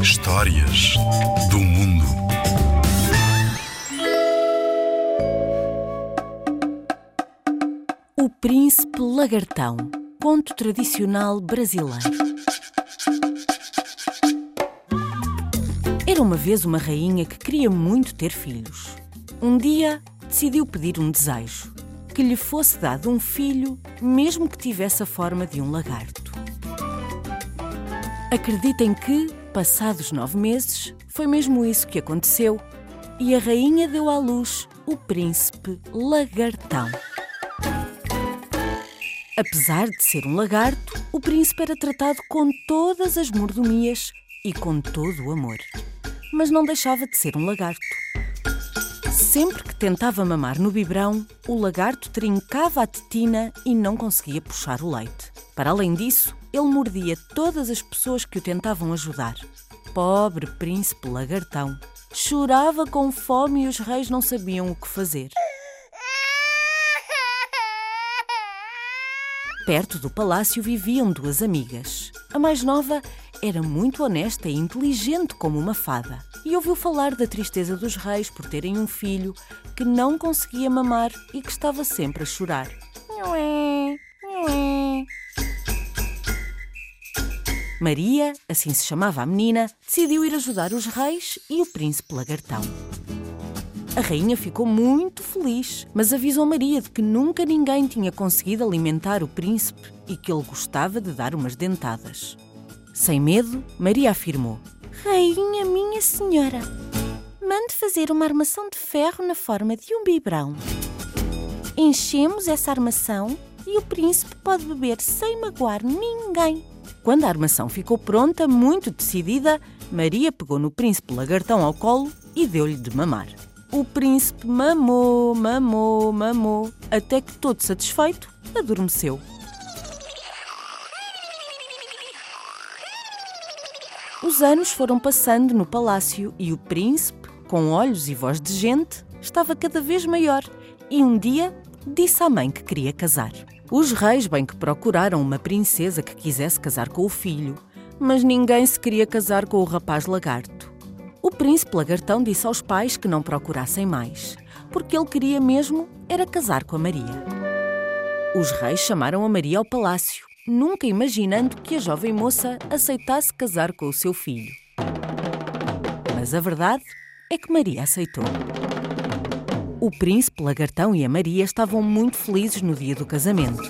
Histórias do mundo. O Príncipe Lagartão, conto tradicional brasileiro. Era uma vez uma rainha que queria muito ter filhos. Um dia decidiu pedir um desejo: que lhe fosse dado um filho, mesmo que tivesse a forma de um lagarto. Acreditem que, passados nove meses, foi mesmo isso que aconteceu e a rainha deu à luz o príncipe Lagartão. Apesar de ser um lagarto, o príncipe era tratado com todas as mordomias e com todo o amor. Mas não deixava de ser um lagarto. Sempre que tentava mamar no biberão, o lagarto trincava a tetina e não conseguia puxar o leite. Para além disso, ele mordia todas as pessoas que o tentavam ajudar. Pobre príncipe lagartão. Chorava com fome e os reis não sabiam o que fazer. Perto do palácio viviam duas amigas. A mais nova era muito honesta e inteligente como uma fada e ouviu falar da tristeza dos reis por terem um filho que não conseguia mamar e que estava sempre a chorar. Maria, assim se chamava a menina, decidiu ir ajudar os reis e o príncipe lagartão. A rainha ficou muito feliz, mas avisou Maria de que nunca ninguém tinha conseguido alimentar o príncipe e que ele gostava de dar umas dentadas. Sem medo, Maria afirmou: Rainha minha senhora, mande fazer uma armação de ferro na forma de um biberão. Enchemos essa armação e o príncipe pode beber sem magoar ninguém. Quando a armação ficou pronta, muito decidida, Maria pegou no príncipe lagartão ao colo e deu-lhe de mamar. O príncipe mamou, mamou, mamou, até que, todo satisfeito, adormeceu. Os anos foram passando no palácio e o príncipe, com olhos e voz de gente, estava cada vez maior e um dia disse à mãe que queria casar. Os reis bem que procuraram uma princesa que quisesse casar com o filho, mas ninguém se queria casar com o rapaz lagarto. O príncipe lagartão disse aos pais que não procurassem mais, porque ele queria mesmo era casar com a Maria. Os reis chamaram a Maria ao palácio, nunca imaginando que a jovem moça aceitasse casar com o seu filho. Mas a verdade é que Maria aceitou. O príncipe lagartão e a Maria estavam muito felizes no dia do casamento.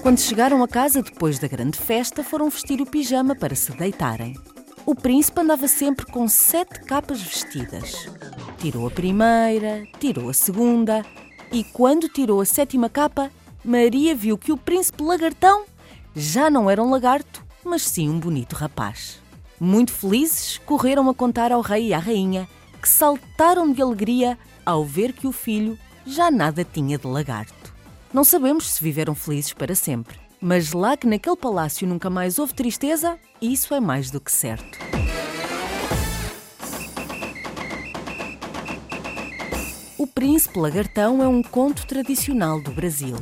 Quando chegaram a casa depois da grande festa, foram vestir o pijama para se deitarem. O príncipe andava sempre com sete capas vestidas. Tirou a primeira, tirou a segunda e, quando tirou a sétima capa, Maria viu que o príncipe lagartão já não era um lagarto, mas sim um bonito rapaz. Muito felizes, correram a contar ao rei e à rainha, que saltaram de alegria ao ver que o filho já nada tinha de lagarto. Não sabemos se viveram felizes para sempre, mas lá que naquele palácio nunca mais houve tristeza, isso é mais do que certo. O Príncipe Lagartão é um conto tradicional do Brasil.